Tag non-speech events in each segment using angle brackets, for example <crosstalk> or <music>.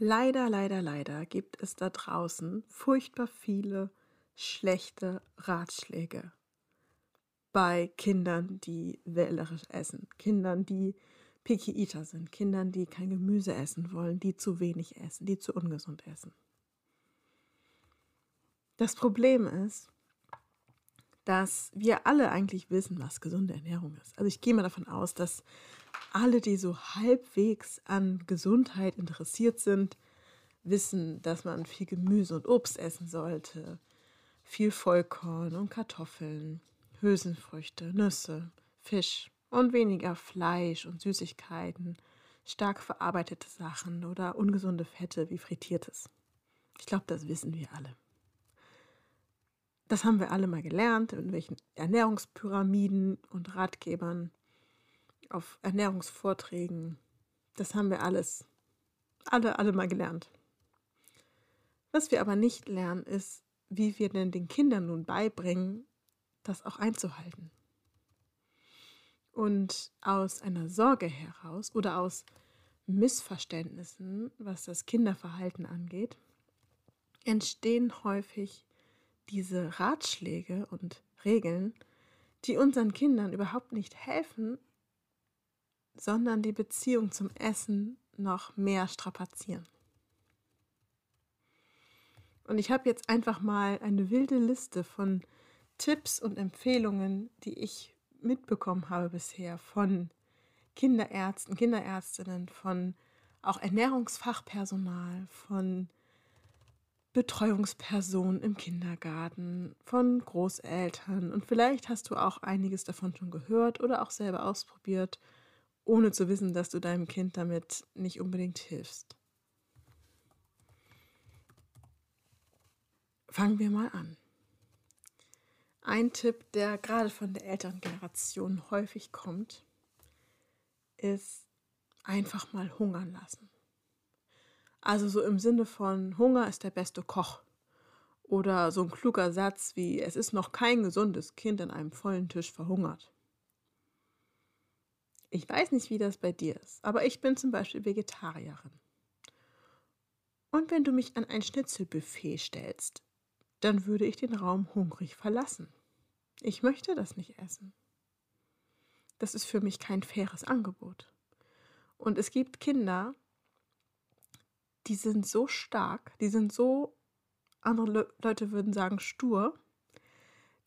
Leider, leider, leider gibt es da draußen furchtbar viele schlechte Ratschläge bei Kindern, die wählerisch essen, Kindern, die Picky Eater sind, Kindern, die kein Gemüse essen wollen, die zu wenig essen, die zu ungesund essen. Das Problem ist, dass wir alle eigentlich wissen, was gesunde Ernährung ist. Also ich gehe mal davon aus, dass alle, die so halbwegs an Gesundheit interessiert sind, wissen, dass man viel Gemüse und Obst essen sollte, viel Vollkorn und Kartoffeln, Hülsenfrüchte, Nüsse, Fisch und weniger Fleisch und Süßigkeiten, stark verarbeitete Sachen oder ungesunde Fette wie frittiertes. Ich glaube, das wissen wir alle. Das haben wir alle mal gelernt, in welchen Ernährungspyramiden und Ratgebern, auf Ernährungsvorträgen. Das haben wir alles, alle, alle mal gelernt. Was wir aber nicht lernen, ist, wie wir denn den Kindern nun beibringen, das auch einzuhalten. Und aus einer Sorge heraus oder aus Missverständnissen, was das Kinderverhalten angeht, entstehen häufig diese Ratschläge und Regeln, die unseren Kindern überhaupt nicht helfen, sondern die Beziehung zum Essen noch mehr strapazieren. Und ich habe jetzt einfach mal eine wilde Liste von Tipps und Empfehlungen, die ich mitbekommen habe bisher von Kinderärzten, Kinderärztinnen, von auch Ernährungsfachpersonal, von Betreuungspersonen im Kindergarten, von Großeltern und vielleicht hast du auch einiges davon schon gehört oder auch selber ausprobiert, ohne zu wissen, dass du deinem Kind damit nicht unbedingt hilfst. Fangen wir mal an. Ein Tipp, der gerade von der älteren Generation häufig kommt, ist einfach mal hungern lassen. Also so im Sinne von Hunger ist der beste Koch. Oder so ein kluger Satz wie es ist noch kein gesundes Kind an einem vollen Tisch verhungert. Ich weiß nicht, wie das bei dir ist, aber ich bin zum Beispiel Vegetarierin. Und wenn du mich an ein Schnitzelbuffet stellst, dann würde ich den Raum hungrig verlassen. Ich möchte das nicht essen. Das ist für mich kein faires Angebot. Und es gibt Kinder, die sind so stark, die sind so, andere Le Leute würden sagen, stur,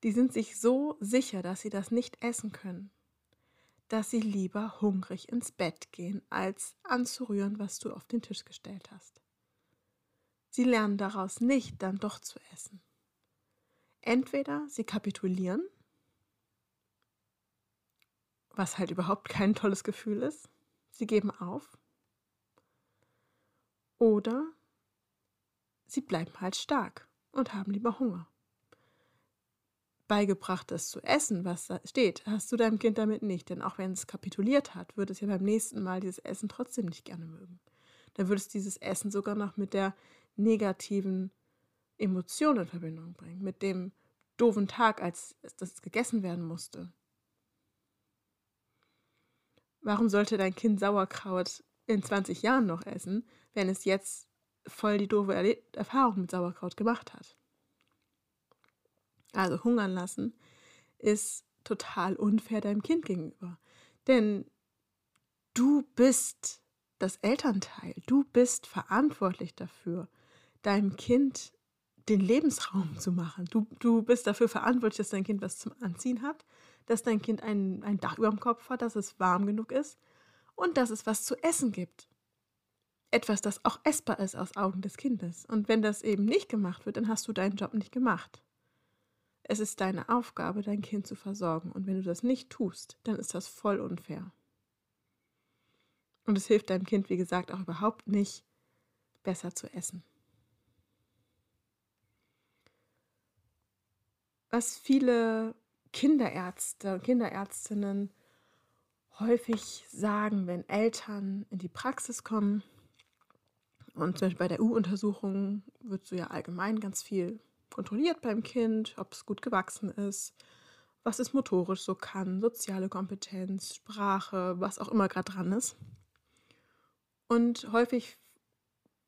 die sind sich so sicher, dass sie das nicht essen können, dass sie lieber hungrig ins Bett gehen, als anzurühren, was du auf den Tisch gestellt hast. Sie lernen daraus nicht, dann doch zu essen. Entweder sie kapitulieren, was halt überhaupt kein tolles Gefühl ist, sie geben auf, oder sie bleiben halt stark und haben lieber Hunger. Beigebrachtes zu essen, was da steht, hast du deinem Kind damit nicht, denn auch wenn es kapituliert hat, wird es ja beim nächsten Mal dieses Essen trotzdem nicht gerne mögen. Dann würde es dieses Essen sogar noch mit der negativen Emotion in Verbindung bringen, mit dem doofen Tag, als das gegessen werden musste. Warum sollte dein Kind Sauerkraut in 20 Jahren noch essen, wenn es jetzt voll die doofe Erle Erfahrung mit Sauerkraut gemacht hat? Also hungern lassen ist total unfair deinem Kind gegenüber. Denn du bist das Elternteil, du bist verantwortlich dafür, deinem Kind den Lebensraum zu machen. Du, du bist dafür verantwortlich, dass dein Kind was zum Anziehen hat, dass dein Kind ein, ein Dach über dem Kopf hat, dass es warm genug ist und dass es was zu essen gibt. Etwas, das auch essbar ist aus Augen des Kindes. Und wenn das eben nicht gemacht wird, dann hast du deinen Job nicht gemacht. Es ist deine Aufgabe, dein Kind zu versorgen. Und wenn du das nicht tust, dann ist das voll unfair. Und es hilft deinem Kind, wie gesagt, auch überhaupt nicht, besser zu essen. Was viele Kinderärzte und Kinderärztinnen häufig sagen, wenn Eltern in die Praxis kommen. Und zum Beispiel bei der U-Untersuchung wird so ja allgemein ganz viel kontrolliert beim Kind, ob es gut gewachsen ist, was es motorisch so kann, soziale Kompetenz, Sprache, was auch immer gerade dran ist. Und häufig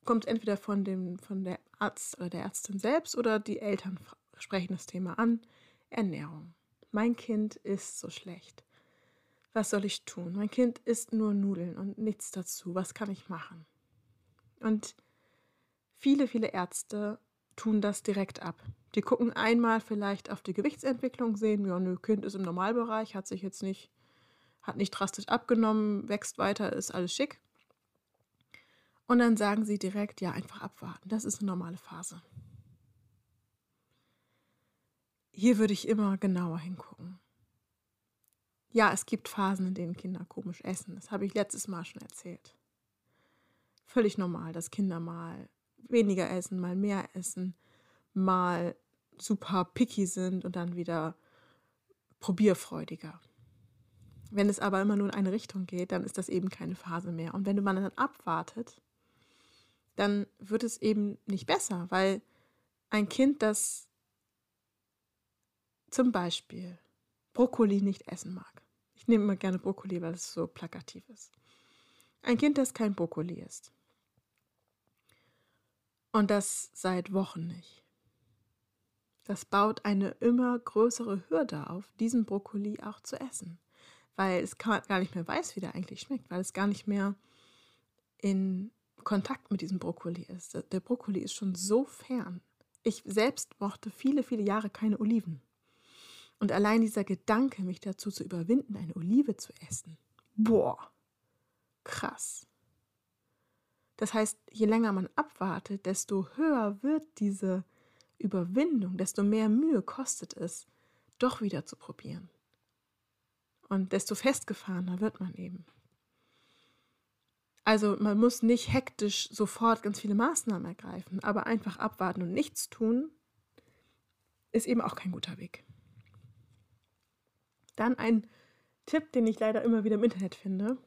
kommt es entweder von, dem, von der Arzt oder der Ärztin selbst oder die Eltern sprechen das Thema an. Ernährung. Mein Kind ist so schlecht. Was soll ich tun? Mein Kind isst nur Nudeln und nichts dazu. Was kann ich machen? Und viele, viele Ärzte tun das direkt ab. Die gucken einmal vielleicht auf die Gewichtsentwicklung, sehen, ja, nö, Kind ist im Normalbereich, hat sich jetzt nicht, hat nicht drastisch abgenommen, wächst weiter, ist alles schick. Und dann sagen sie direkt, ja, einfach abwarten. Das ist eine normale Phase. Hier würde ich immer genauer hingucken. Ja, es gibt Phasen, in denen Kinder komisch essen. Das habe ich letztes Mal schon erzählt. Völlig normal, dass Kinder mal weniger essen, mal mehr essen, mal super picky sind und dann wieder probierfreudiger. Wenn es aber immer nur in eine Richtung geht, dann ist das eben keine Phase mehr. Und wenn man dann abwartet, dann wird es eben nicht besser, weil ein Kind, das zum Beispiel Brokkoli nicht essen mag. Ich nehme immer gerne Brokkoli, weil es so plakativ ist. Ein Kind, das kein Brokkoli isst. Und das seit Wochen nicht. Das baut eine immer größere Hürde auf, diesen Brokkoli auch zu essen. Weil es gar nicht mehr weiß, wie der eigentlich schmeckt, weil es gar nicht mehr in Kontakt mit diesem Brokkoli ist. Der Brokkoli ist schon so fern. Ich selbst mochte viele, viele Jahre keine Oliven. Und allein dieser Gedanke, mich dazu zu überwinden, eine Olive zu essen, boah, krass. Das heißt, je länger man abwartet, desto höher wird diese Überwindung, desto mehr Mühe kostet es, doch wieder zu probieren. Und desto festgefahrener wird man eben. Also man muss nicht hektisch sofort ganz viele Maßnahmen ergreifen, aber einfach abwarten und nichts tun, ist eben auch kein guter Weg. Dann ein Tipp, den ich leider immer wieder im Internet finde.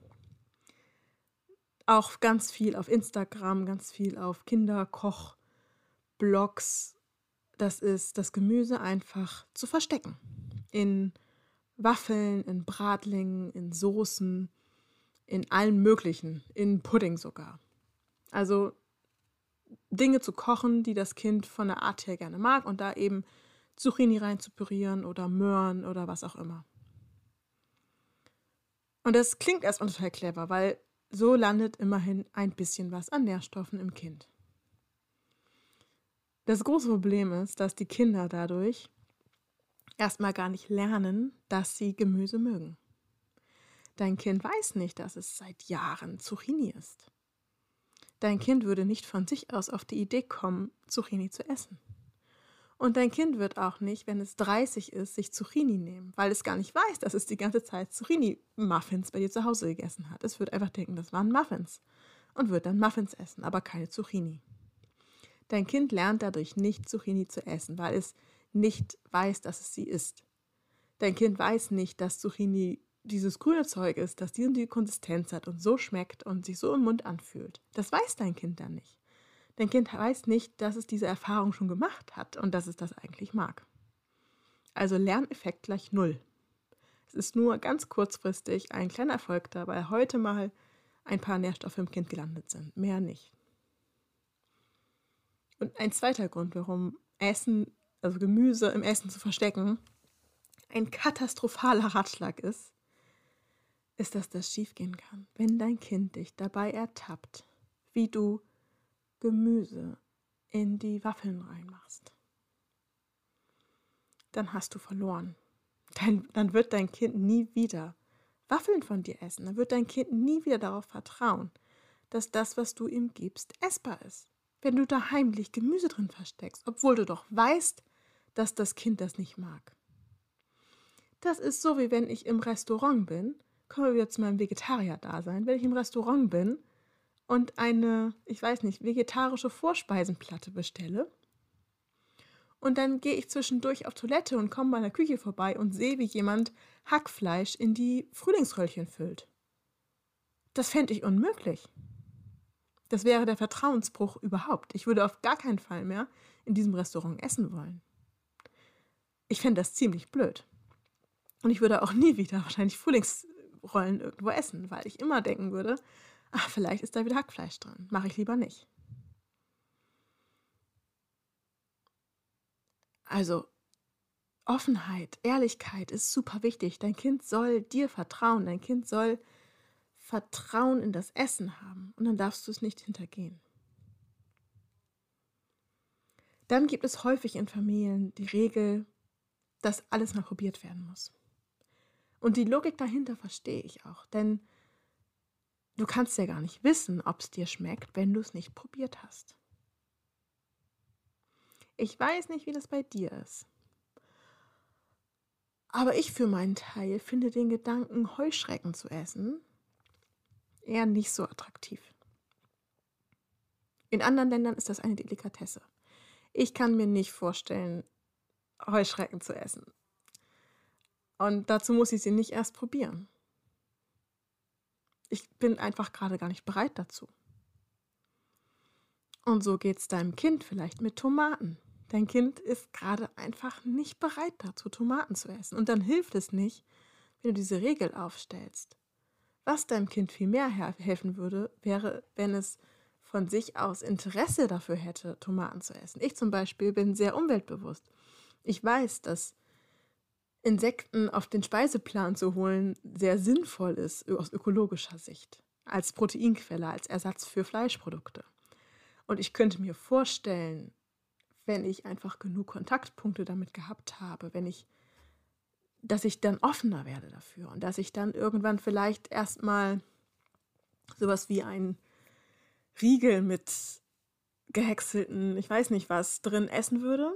Auch ganz viel auf Instagram, ganz viel auf Kinderkoch-Blogs. Das ist das Gemüse einfach zu verstecken. In Waffeln, in Bratlingen, in Soßen, in allen möglichen, in Pudding sogar. Also Dinge zu kochen, die das Kind von der Art her gerne mag und da eben Zucchini rein zu pürieren oder Möhren oder was auch immer. Und das klingt erstmal total clever, weil so landet immerhin ein bisschen was an Nährstoffen im Kind. Das große Problem ist, dass die Kinder dadurch erstmal gar nicht lernen, dass sie Gemüse mögen. Dein Kind weiß nicht, dass es seit Jahren Zucchini ist. Dein Kind würde nicht von sich aus auf die Idee kommen, Zucchini zu essen. Und dein Kind wird auch nicht, wenn es 30 ist, sich Zucchini nehmen, weil es gar nicht weiß, dass es die ganze Zeit Zucchini-Muffins bei dir zu Hause gegessen hat. Es wird einfach denken, das waren Muffins und wird dann Muffins essen, aber keine Zucchini. Dein Kind lernt dadurch nicht Zucchini zu essen, weil es nicht weiß, dass es sie isst. Dein Kind weiß nicht, dass Zucchini dieses grüne Zeug ist, das die und die Konsistenz hat und so schmeckt und sich so im Mund anfühlt. Das weiß dein Kind dann nicht. Dein Kind weiß nicht, dass es diese Erfahrung schon gemacht hat und dass es das eigentlich mag. Also Lerneffekt gleich null. Es ist nur ganz kurzfristig ein kleiner Erfolg da, weil heute mal ein paar Nährstoffe im Kind gelandet sind. Mehr nicht. Und ein zweiter Grund, warum Essen, also Gemüse im Essen zu verstecken, ein katastrophaler Ratschlag ist, ist, dass das schiefgehen kann, wenn dein Kind dich dabei ertappt, wie du Gemüse in die Waffeln reinmachst. Dann hast du verloren. Dein, dann wird dein Kind nie wieder Waffeln von dir essen. Dann wird dein Kind nie wieder darauf vertrauen, dass das, was du ihm gibst, essbar ist. Wenn du da heimlich Gemüse drin versteckst, obwohl du doch weißt, dass das Kind das nicht mag. Das ist so, wie wenn ich im Restaurant bin kommen wir wieder zu meinem Vegetarier-Dasein. Wenn ich im Restaurant bin und eine, ich weiß nicht, vegetarische Vorspeisenplatte bestelle und dann gehe ich zwischendurch auf Toilette und komme bei der Küche vorbei und sehe, wie jemand Hackfleisch in die Frühlingsröllchen füllt. Das fände ich unmöglich. Das wäre der Vertrauensbruch überhaupt. Ich würde auf gar keinen Fall mehr in diesem Restaurant essen wollen. Ich fände das ziemlich blöd. Und ich würde auch nie wieder wahrscheinlich Frühlings Rollen irgendwo essen, weil ich immer denken würde, Ach, vielleicht ist da wieder Hackfleisch dran. Mache ich lieber nicht. Also, Offenheit, Ehrlichkeit ist super wichtig. Dein Kind soll dir vertrauen. Dein Kind soll Vertrauen in das Essen haben. Und dann darfst du es nicht hintergehen. Dann gibt es häufig in Familien die Regel, dass alles mal probiert werden muss. Und die Logik dahinter verstehe ich auch. Denn du kannst ja gar nicht wissen, ob es dir schmeckt, wenn du es nicht probiert hast. Ich weiß nicht, wie das bei dir ist. Aber ich für meinen Teil finde den Gedanken, Heuschrecken zu essen, eher nicht so attraktiv. In anderen Ländern ist das eine Delikatesse. Ich kann mir nicht vorstellen, Heuschrecken zu essen. Und dazu muss ich sie nicht erst probieren. Ich bin einfach gerade gar nicht bereit dazu. Und so geht es deinem Kind vielleicht mit Tomaten. Dein Kind ist gerade einfach nicht bereit dazu, Tomaten zu essen. Und dann hilft es nicht, wenn du diese Regel aufstellst. Was deinem Kind viel mehr helfen würde, wäre, wenn es von sich aus Interesse dafür hätte, Tomaten zu essen. Ich zum Beispiel bin sehr umweltbewusst. Ich weiß, dass Insekten auf den Speiseplan zu holen sehr sinnvoll ist aus ökologischer Sicht, als Proteinquelle, als Ersatz für Fleischprodukte. Und ich könnte mir vorstellen, wenn ich einfach genug Kontaktpunkte damit gehabt habe, wenn ich, dass ich dann offener werde dafür und dass ich dann irgendwann vielleicht erstmal sowas wie ein Riegel mit gehäckselten, ich weiß nicht was, drin essen würde,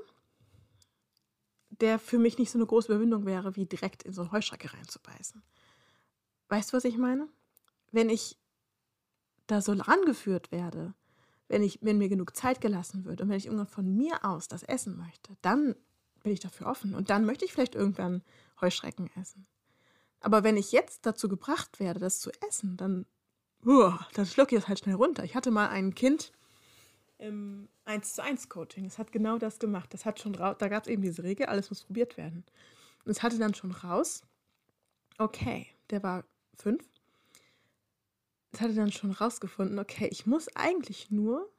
der für mich nicht so eine große Überwindung wäre, wie direkt in so eine Heuschrecke reinzubeißen. Weißt du, was ich meine? Wenn ich da so rangeführt werde, wenn, ich, wenn mir genug Zeit gelassen wird und wenn ich irgendwann von mir aus das essen möchte, dann bin ich dafür offen und dann möchte ich vielleicht irgendwann Heuschrecken essen. Aber wenn ich jetzt dazu gebracht werde, das zu essen, dann, uh, dann schlucke ich das halt schnell runter. Ich hatte mal ein Kind im 1 zu 1 Coaching, das hat genau das gemacht. Das hat schon raus, da gab es eben diese Regel, alles muss probiert werden. Und es hatte dann schon raus, okay, der war fünf es hatte dann schon rausgefunden, okay, ich muss eigentlich nur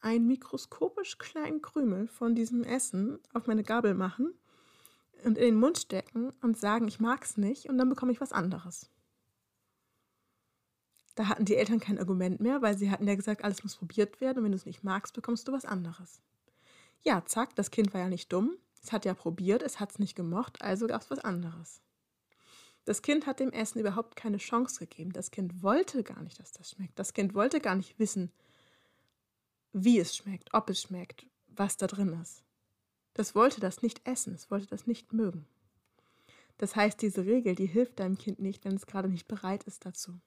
einen mikroskopisch kleinen Krümel von diesem Essen auf meine Gabel machen und in den Mund stecken und sagen, ich mag es nicht und dann bekomme ich was anderes. Da hatten die Eltern kein Argument mehr, weil sie hatten ja gesagt, alles muss probiert werden und wenn du es nicht magst, bekommst du was anderes. Ja, zack, das Kind war ja nicht dumm. Es hat ja probiert, es hat es nicht gemocht, also gab es was anderes. Das Kind hat dem Essen überhaupt keine Chance gegeben. Das Kind wollte gar nicht, dass das schmeckt. Das Kind wollte gar nicht wissen, wie es schmeckt, ob es schmeckt, was da drin ist. Das wollte das nicht essen, es wollte das nicht mögen. Das heißt, diese Regel, die hilft deinem Kind nicht, wenn es gerade nicht bereit ist dazu.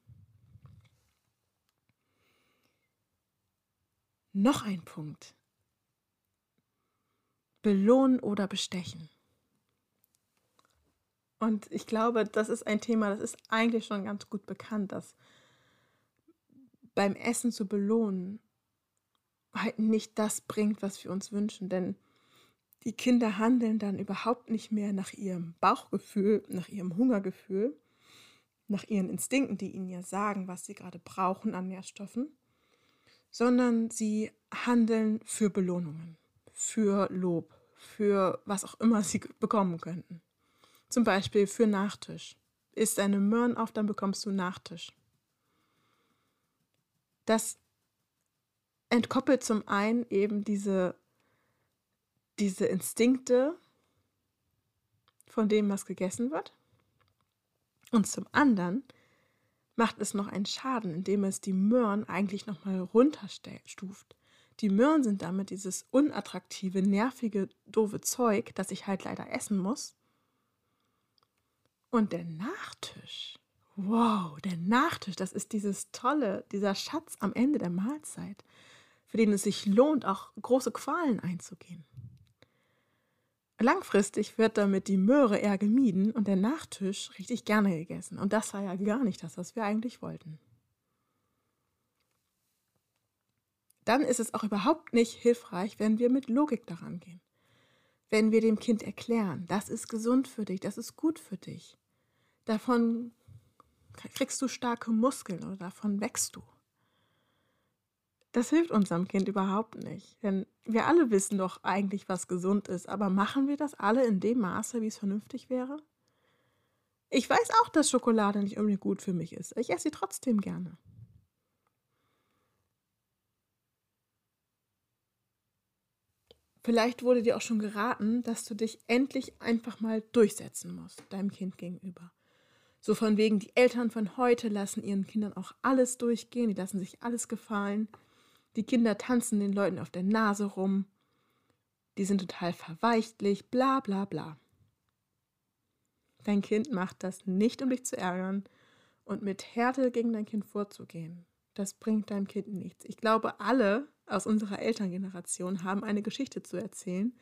Noch ein Punkt. Belohnen oder bestechen. Und ich glaube, das ist ein Thema, das ist eigentlich schon ganz gut bekannt, dass beim Essen zu belohnen halt nicht das bringt, was wir uns wünschen. Denn die Kinder handeln dann überhaupt nicht mehr nach ihrem Bauchgefühl, nach ihrem Hungergefühl, nach ihren Instinkten, die ihnen ja sagen, was sie gerade brauchen an Nährstoffen, sondern sie handeln für Belohnungen, für Lob, für was auch immer sie <laughs> bekommen könnten. Zum Beispiel für Nachtisch. Isst eine Möhren auf, dann bekommst du Nachtisch. Das entkoppelt zum einen eben diese, diese Instinkte von dem, was gegessen wird. Und zum anderen macht es noch einen Schaden, indem es die Möhren eigentlich nochmal runterstuft. Die Möhren sind damit dieses unattraktive, nervige, doofe Zeug, das ich halt leider essen muss. Und der Nachtisch. Wow, der Nachtisch, das ist dieses tolle, dieser Schatz am Ende der Mahlzeit, für den es sich lohnt, auch große Qualen einzugehen. Langfristig wird damit die Möhre eher gemieden und der Nachtisch richtig gerne gegessen. Und das war ja gar nicht das, was wir eigentlich wollten. Dann ist es auch überhaupt nicht hilfreich, wenn wir mit Logik daran gehen. Wenn wir dem Kind erklären, das ist gesund für dich, das ist gut für dich. Davon kriegst du starke Muskeln oder davon wächst du. Das hilft unserem Kind überhaupt nicht. Denn wir alle wissen doch eigentlich, was gesund ist. Aber machen wir das alle in dem Maße, wie es vernünftig wäre? Ich weiß auch, dass Schokolade nicht unbedingt gut für mich ist. Ich esse sie trotzdem gerne. Vielleicht wurde dir auch schon geraten, dass du dich endlich einfach mal durchsetzen musst, deinem Kind gegenüber. So von wegen, die Eltern von heute lassen ihren Kindern auch alles durchgehen, die lassen sich alles gefallen. Die Kinder tanzen den Leuten auf der Nase rum. Die sind total verweichtlich, bla bla bla. Dein Kind macht das nicht, um dich zu ärgern und mit Härte gegen dein Kind vorzugehen. Das bringt deinem Kind nichts. Ich glaube, alle aus unserer Elterngeneration haben eine Geschichte zu erzählen,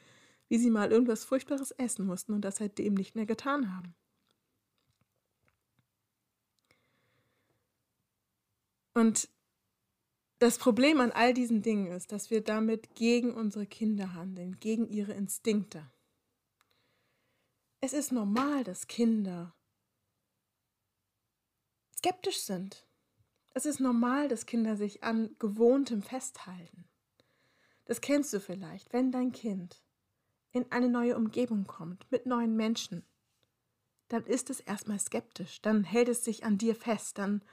wie sie mal irgendwas Furchtbares essen mussten und das seitdem nicht mehr getan haben. Und das Problem an all diesen Dingen ist, dass wir damit gegen unsere Kinder handeln, gegen ihre Instinkte. Es ist normal, dass Kinder skeptisch sind. Es ist normal, dass Kinder sich an Gewohntem festhalten. Das kennst du vielleicht, wenn dein Kind in eine neue Umgebung kommt, mit neuen Menschen. Dann ist es erstmal skeptisch, dann hält es sich an dir fest, dann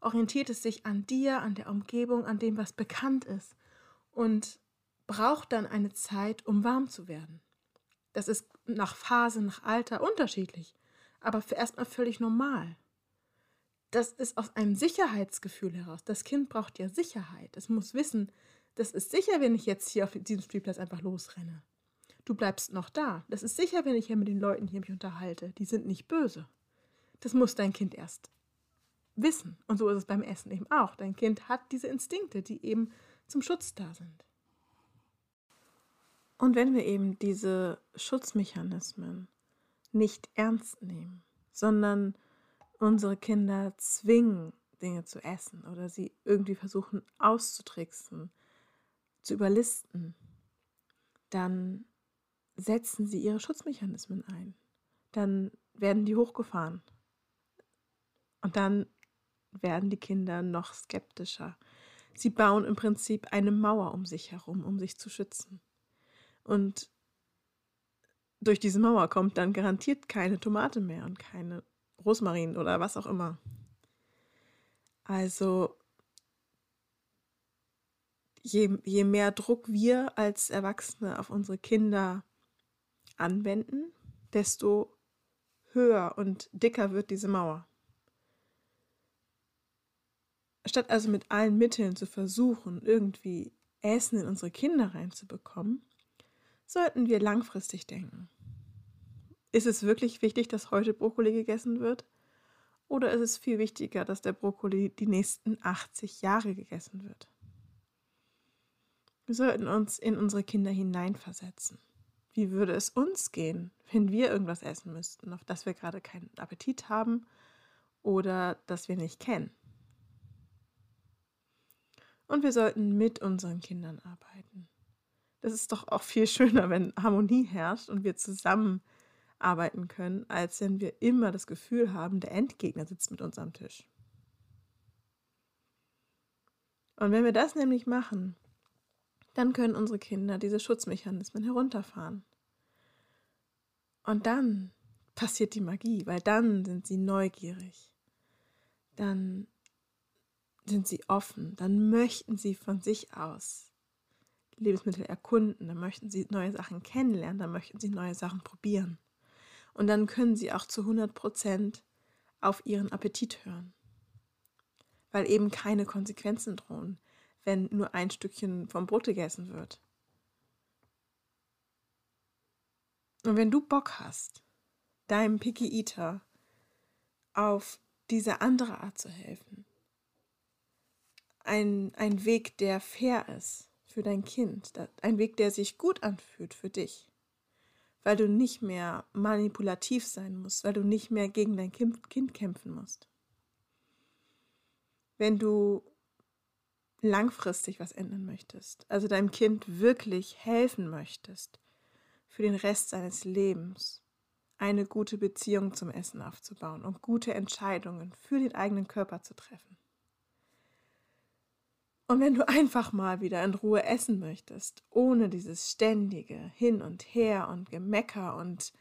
orientiert es sich an dir, an der Umgebung, an dem, was bekannt ist und braucht dann eine Zeit, um warm zu werden. Das ist nach Phase, nach Alter unterschiedlich, aber für erstmal völlig normal. Das ist aus einem Sicherheitsgefühl heraus. Das Kind braucht ja Sicherheit. Es muss wissen, das ist sicher, wenn ich jetzt hier auf diesem Spielplatz einfach losrenne. Du bleibst noch da. Das ist sicher, wenn ich hier mit den Leuten hier mich unterhalte. Die sind nicht böse. Das muss dein Kind erst wissen. Und so ist es beim Essen eben auch. Dein Kind hat diese Instinkte, die eben zum Schutz da sind. Und wenn wir eben diese Schutzmechanismen nicht ernst nehmen, sondern unsere Kinder zwingen, Dinge zu essen oder sie irgendwie versuchen auszutricksen, zu überlisten, dann setzen sie ihre Schutzmechanismen ein. Dann werden die hochgefahren. Und dann werden die Kinder noch skeptischer. Sie bauen im Prinzip eine Mauer um sich herum, um sich zu schützen. Und durch diese Mauer kommt dann garantiert keine Tomate mehr und keine Rosmarin oder was auch immer. Also je, je mehr Druck wir als Erwachsene auf unsere Kinder anwenden, desto höher und dicker wird diese Mauer. Statt also mit allen Mitteln zu versuchen, irgendwie Essen in unsere Kinder reinzubekommen, sollten wir langfristig denken. Ist es wirklich wichtig, dass heute Brokkoli gegessen wird? Oder ist es viel wichtiger, dass der Brokkoli die nächsten 80 Jahre gegessen wird? Wir sollten uns in unsere Kinder hineinversetzen. Wie würde es uns gehen, wenn wir irgendwas essen müssten, auf das wir gerade keinen Appetit haben oder das wir nicht kennen? Und wir sollten mit unseren Kindern arbeiten. Das ist doch auch viel <laughs> schöner, wenn Harmonie herrscht und wir zusammen arbeiten können, als wenn wir immer das Gefühl haben, der Endgegner sitzt mit uns am Tisch. Und wenn wir das nämlich machen, dann können unsere Kinder diese Schutzmechanismen herunterfahren. Und dann passiert die Magie, weil dann sind sie neugierig. Dann sind sie offen, dann möchten sie von sich aus Lebensmittel erkunden, dann möchten sie neue Sachen kennenlernen, dann möchten sie neue Sachen probieren. Und dann können sie auch zu 100 Prozent auf ihren Appetit hören, weil eben keine Konsequenzen drohen, wenn nur ein Stückchen vom Brot gegessen wird. Und wenn du Bock hast, deinem Picky Eater auf diese andere Art zu helfen, ein, ein Weg, der fair ist für dein Kind, ein Weg, der sich gut anfühlt für dich, weil du nicht mehr manipulativ sein musst, weil du nicht mehr gegen dein Kind kämpfen musst. Wenn du langfristig was ändern möchtest, also deinem Kind wirklich helfen möchtest, für den Rest seines Lebens eine gute Beziehung zum Essen aufzubauen und gute Entscheidungen für den eigenen Körper zu treffen, Und wenn du einfach mal wieder in Ruhe essen möchtest, ohne dieses ständige Hin und Her und Gemecker und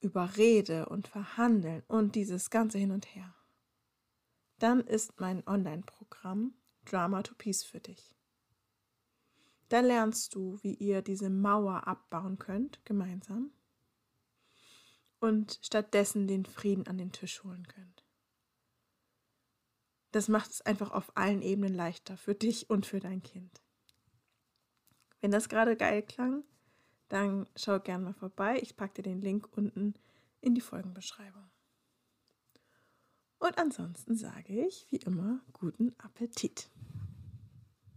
Überrede und Verhandeln und dieses ganze Hin und Her, dann ist mein Online-Programm Drama to Peace für dich. Da lernst du, wie ihr diese Mauer abbauen könnt, gemeinsam, und stattdessen den Frieden an den Tisch holen könnt. Das macht es einfach auf allen Ebenen leichter für dich und für dein Kind. Wenn das gerade geil klang, dann schau gerne mal vorbei. Ich packe dir den Link unten in die Folgenbeschreibung. Und ansonsten sage ich wie immer guten Appetit.